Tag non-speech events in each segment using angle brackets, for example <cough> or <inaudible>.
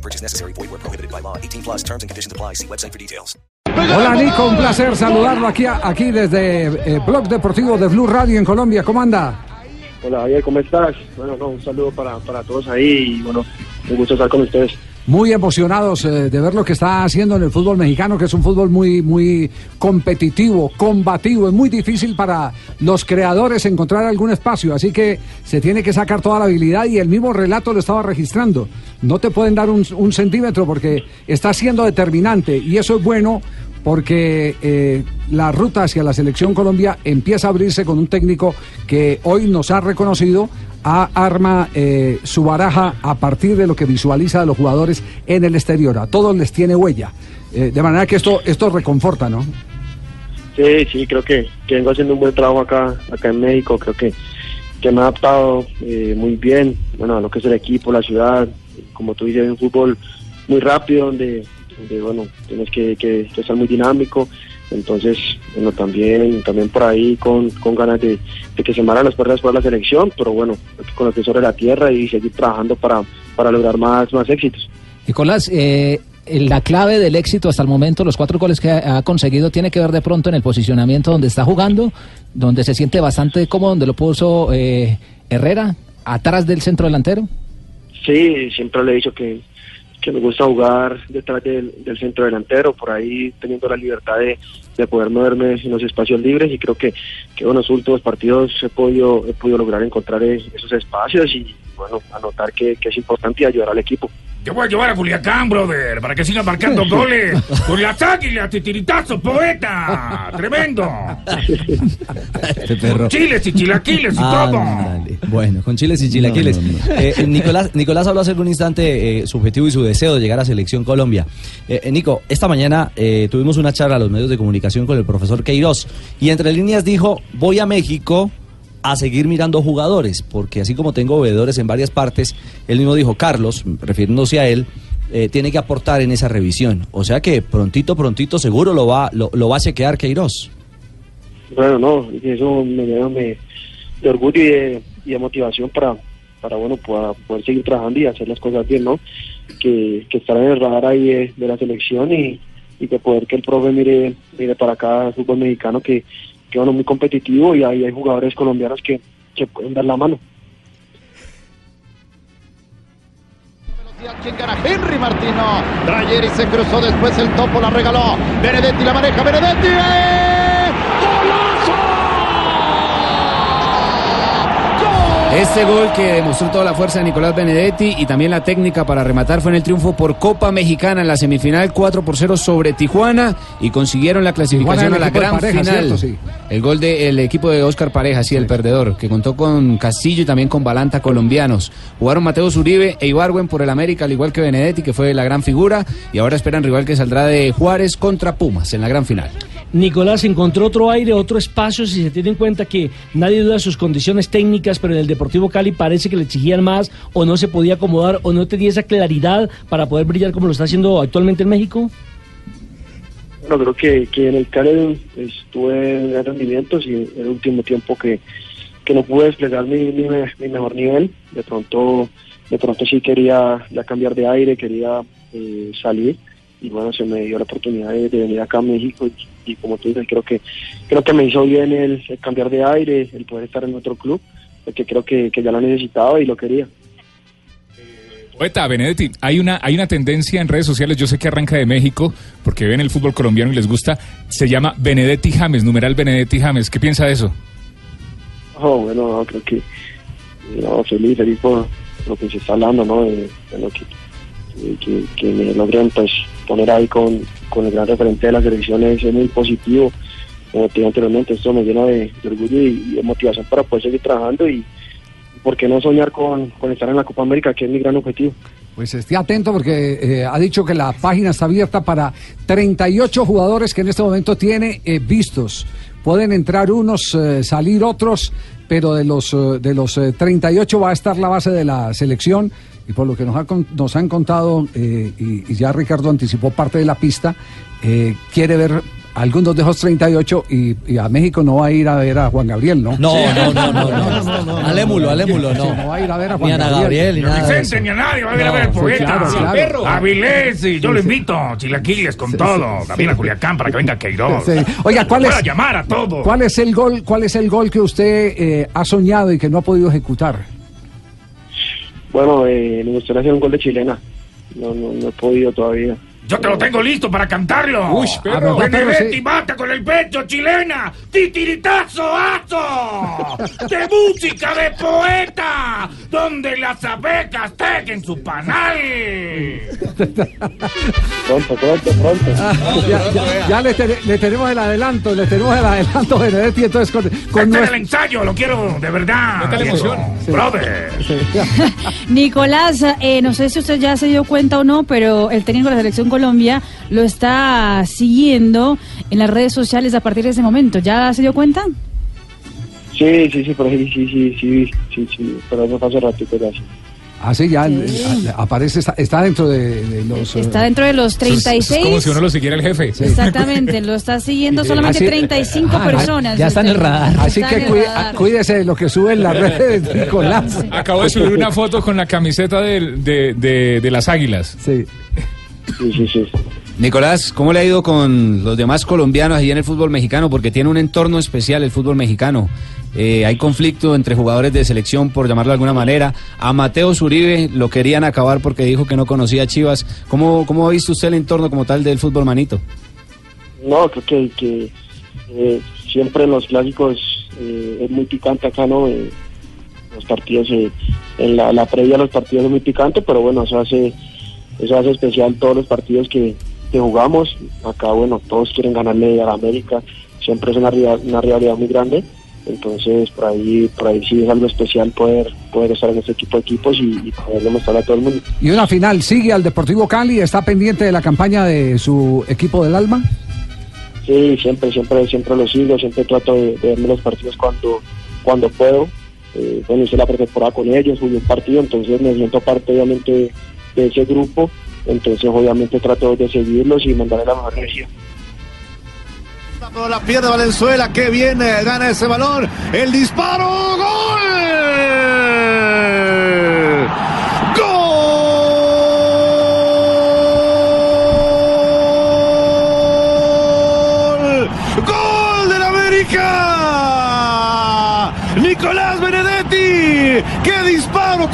No purchase necessary. Void where prohibited by law. 18 plus terms and conditions apply. See website for details. Hola Nico, un placer saludarlo aquí, aquí desde eh, Blog Deportivo de Blue Radio en Colombia. ¿Cómo anda? Hola Javier, ¿cómo estás? Bueno, no, un saludo para, para todos ahí y bueno, un gusto estar con ustedes. Muy emocionados eh, de ver lo que está haciendo en el fútbol mexicano, que es un fútbol muy, muy competitivo, combativo. Es muy difícil para los creadores encontrar algún espacio, así que se tiene que sacar toda la habilidad y el mismo relato lo estaba registrando. No te pueden dar un, centímetro porque está siendo determinante y eso es bueno porque eh, la ruta hacia la selección Colombia empieza a abrirse con un técnico que hoy nos ha reconocido, a arma eh, su baraja a partir de lo que visualiza de los jugadores en el exterior. A todos les tiene huella. Eh, de manera que esto, esto reconforta, ¿no? Sí, sí, creo que, que vengo haciendo un buen trabajo acá, acá en México. Creo que, que me he adaptado eh, muy bien bueno, a lo que es el equipo, la ciudad. Como tú dices, un fútbol muy rápido donde, donde bueno, tienes que, que, que estar muy dinámico. Entonces, bueno, también, también por ahí con, con ganas de, de que se maran las puertas para la selección, pero bueno, con lo que es sobre la tierra y seguir trabajando para, para lograr más, más éxitos. Nicolás, eh, la clave del éxito hasta el momento, los cuatro goles que ha, ha conseguido, tiene que ver de pronto en el posicionamiento donde está jugando, donde se siente bastante cómodo, donde lo puso eh, Herrera, atrás del centro delantero. Sí, siempre le he dicho que, que me gusta jugar detrás del, centro delantero, por ahí teniendo la libertad de, de poder moverme en los espacios libres y creo que, que en los últimos partidos he podido, he podido lograr encontrar es- esos espacios y bueno, anotar que, que es importante y ayudar al equipo. Te voy a llevar a Culiacán, brother, para que sigan marcando goles. Con las águilas, titiritazos, poeta. Tremendo. Este perro. Chiles y chilaquiles y todo. Bueno, con chiles y chilaquiles. Eh, Nicolás, Nicolás habló hace un instante eh, su objetivo y su deseo de llegar a Selección Colombia. Eh, eh, Nico, esta mañana eh, tuvimos una charla a los medios de comunicación con el profesor Queiroz y entre líneas dijo, voy a México a seguir mirando jugadores, porque así como tengo veedores en varias partes, él mismo dijo, Carlos, refiriéndose a él, eh, tiene que aportar en esa revisión. O sea que prontito, prontito, seguro lo va, lo, va a chequear Queiroz. Bueno, no, eso me llena de, orgullo y de, y de motivación para, para bueno, para poder seguir trabajando y hacer las cosas bien, ¿no? Que, que estar en el radar ahí de, de la selección y, y que poder que el profe mire, mire para acá fútbol mexicano que, que bueno, muy competitivo y ahí hay jugadores colombianos que, que pueden dar la mano. ¿Quién gana? Henry Martino. Rayeri se cruzó después el topo, la regaló. Benedetti la maneja. Benedetti. ¡eh! Este gol que demostró toda la fuerza de Nicolás Benedetti y también la técnica para rematar fue en el triunfo por Copa Mexicana en la semifinal 4 por 0 sobre Tijuana y consiguieron la clasificación a la gran Pareja, final. ¿cierto? Sí. El gol del equipo de Oscar Pareja, sí, el perdedor, que contó con Castillo y también con Balanta colombianos. Jugaron Mateo Uribe e Ibarwen por el América, al igual que Benedetti, que fue la gran figura, y ahora esperan rival que saldrá de Juárez contra Pumas en la gran final. Nicolás encontró otro aire, otro espacio, si se tiene en cuenta que nadie duda de sus condiciones técnicas, pero en el Deportivo Cali parece que le exigían más o no se podía acomodar o no tenía esa claridad para poder brillar como lo está haciendo actualmente en México. Bueno, creo que, que en el Cali pues, tuve gran rendimientos y en el último tiempo que, que no pude desplegar mi, mi, mi mejor nivel. De pronto, de pronto sí quería ya cambiar de aire, quería eh, salir y bueno, se me dio la oportunidad de, de venir acá a México y, y como tú dices, creo que creo que me hizo bien el, el cambiar de aire, el poder estar en otro club, porque creo que, que ya lo necesitaba y lo quería. Poeta, Benedetti, hay una, hay una tendencia en redes sociales, yo sé que arranca de México, porque ven el fútbol colombiano y les gusta, se llama Benedetti James, numeral Benedetti James. ¿Qué piensa de eso? Oh, bueno, no, creo que no, feliz, feliz por lo que se está hablando, ¿no? De, de lo que, que, que- me logren pues poner ahí con, con el gran referente de las elecciones es muy positivo. Como te dije anteriormente, esto me llena de, de orgullo y, y de motivación para poder seguir trabajando y, ¿por qué no soñar con, con estar en la Copa América, que es mi gran objetivo? Pues esté atento porque eh, ha dicho que la página está abierta para 38 jugadores que en este momento tiene eh, vistos. Pueden entrar unos, eh, salir otros, pero de los, eh, de los eh, 38 va a estar la base de la selección. Y por lo que nos, ha nos han contado, eh, y, ya Ricardo anticipó parte de la pista, eh, quiere ver algunos de esos 38 y, y a México no va a ir a ver a Juan Gabriel, ¿no? No, <laughs> no, no, no, no. Alémulo, alémulo, no. Sí, no va a ir a ver a Ni Juan Gabriel. Gabriel, ni nada de Vicente eso. ni a nadie va a ir a ver sí, poeta. claro, claro. Perro. Avilés, y yo Sí, lo sí. invito. Chilaquiles con todo. También a Culiacán para que venga Queiroz. Sí. Oiga, ¿cuál es, llamar a todos. ¿cuál es el gol, cuál es el gol que usted eh, ha soñado y que no ha podido ejecutar? Bueno, eh, me gustaría hacer un gol de chilena. No, no, no he podido todavía. Yo te lo tengo listo para cantarlo. Uy, perro. Benedetti sí. mata con el pecho, chilena. Titiritazo, azo. <laughs> De música de poeta. Donde las abecas tejen su panal. Pronto, pronto, pronto. ya ya- ya le, te- le tenemos el adelanto, le tenemos el adelanto, Benedetti, entonces con, con Este es nuestro- el ensayo, lo quiero de verdad. Meta la emoción. Brother. <laughs> Nicolás, eh, no sé si usted ya se dio cuenta o no, pero el técnico de la selección Colombia lo está siguiendo en las redes sociales a partir de ese momento. ¿Ya se dio cuenta? Sí, sí, sí, por ahí sí, sí, sí, sí, sí, pero eso fue hace ratito ya. sí. Ah, sí, ya Sí. eh, aparece, está, está dentro de, de los... eh, Está dentro de los Eso es- eso es 36. como si uno lo siguiera el jefe. Exactamente, lo está siguiendo solamente Así- 35 Ah, personas. ya está en el radar. Así Está que radar. cuídese de lo que sube en las redes de <laughs> Nicolás. Acabo de subir una foto con la camiseta de, de, de- de las águilas. Sí. Sí, sí, sí. Nicolás, ¿cómo le ha ido con los demás colombianos allí en el fútbol mexicano? Porque tiene un entorno especial el fútbol mexicano. Eh, hay conflicto entre jugadores de selección, por llamarlo de alguna manera. A Mateo Zuribe lo querían acabar porque dijo que no conocía a Chivas. ¿Cómo, cómo ha visto usted el entorno como tal del fútbol manito? No, creo que, que eh, siempre en los clásicos eh, es muy picante acá, ¿no? Eh, los partidos, eh, en la, la previa a los partidos es muy picante, pero bueno, eso hace, eso hace especial todos los partidos que, que jugamos. Acá, bueno, todos quieren ganarle a la América, siempre es una, una rivalidad muy grande. Entonces, por ahí, por ahí sí es algo especial poder, poder estar en este equipo de equipos y, y poderle mostrar a todo el mundo. Y una final, sigue al Deportivo Cali, está pendiente de la campaña de su equipo del alma. Sí, siempre, siempre, siempre lo sigo, siempre trato de, de verme los partidos cuando, cuando puedo. Eh, bueno, hice la pretemporada con ellos, jugué un partido, entonces me siento parte obviamente de ese grupo, entonces obviamente trato de seguirlos y mandarle la mejor energía. Pero la pierde Valenzuela, que viene, gana ese balón, el disparo, gol.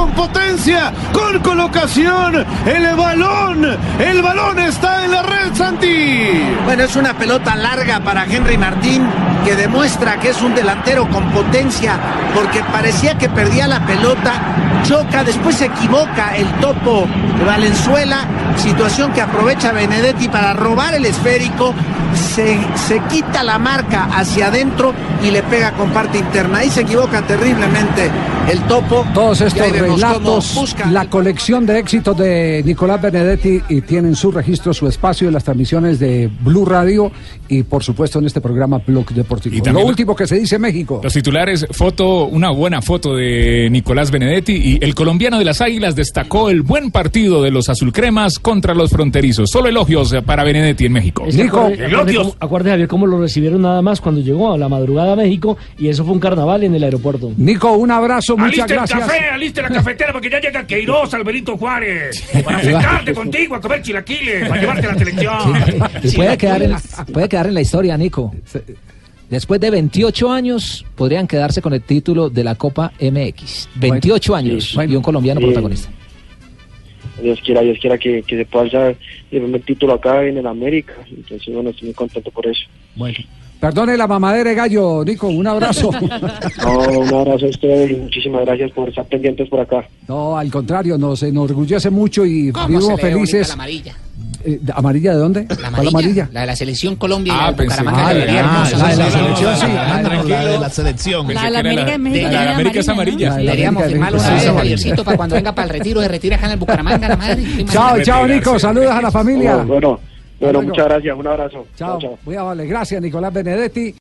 Con potencia, con colocación, el balón, el balón está en la red, Santi. Bueno, es una pelota larga para Henry Martín que demuestra que es un delantero con potencia porque parecía que perdía la pelota, choca, después se equivoca el topo Valenzuela, situación que aprovecha Benedetti para robar el esférico, se, se quita la marca hacia adentro y le pega con parte interna. Ahí se equivoca terriblemente el topo. Todos estos relatos, busca la colección de éxitos de Nicolás Benedetti y tienen su registro, su espacio en las transmisiones de Blue Radio y por supuesto en este programa Blog Deportivo. Y Lo último que se dice en México. Los titulares, foto, una buena foto de Nicolás Benedetti y el colombiano de las Águilas destacó el buen partido de los azulcremas contra los fronterizos. Solo elogios para Benedetti en México. Es que acuerde- acuerde cómo- acuerde, Javier, cómo lo recibieron nada más cuando llegó a la madrugada a México y eso fue un carnaval en el aeropuerto. Nico, un abrazo, muchas Aliste el gracias. café, aliste la cafetera porque ya llega Queiroz, Alberito Juárez. Para <laughs> sentarte contigo a comer chilaquiles, para llevarte a la selección. Y puede quedar, en, puede quedar en la historia, Nico. Después de 28 años, podrían quedarse con el título de la Copa MX. 28 años y un colombiano Sí. protagonista. Dios quiera, Dios quiera que, que se pueda alzar el primer título acá en el América. Entonces, bueno, estoy muy contento por eso. Bueno. Perdone la mamadera de gallo, Nico, un abrazo. <laughs> No, un abrazo a ustedes y muchísimas gracias por estar pendientes por acá. No, al contrario, nos enorgullece mucho y ¿Cómo vivimos se felices la amarilla? eh, ¿Amarilla de dónde? La ¿Cuál amarilla, la de la selección Colombia Ah, la Ah, ah, hermosa. la de la selección, sí. Mándanos la de la selección. La de la América de México de la América es amarilla, amarilla. La de Deberíamos firmarlo una vez, Javiercito, para cuando venga para el retiro, de retira acá en el Bucaramanga, la madre. <laughs> ¿Te Chao, chao. Nico. Saludos a la familia. Bueno, bueno, muchas gracias. Un abrazo. Chao. Muy amable. Gracias, Nicolás Benedetti.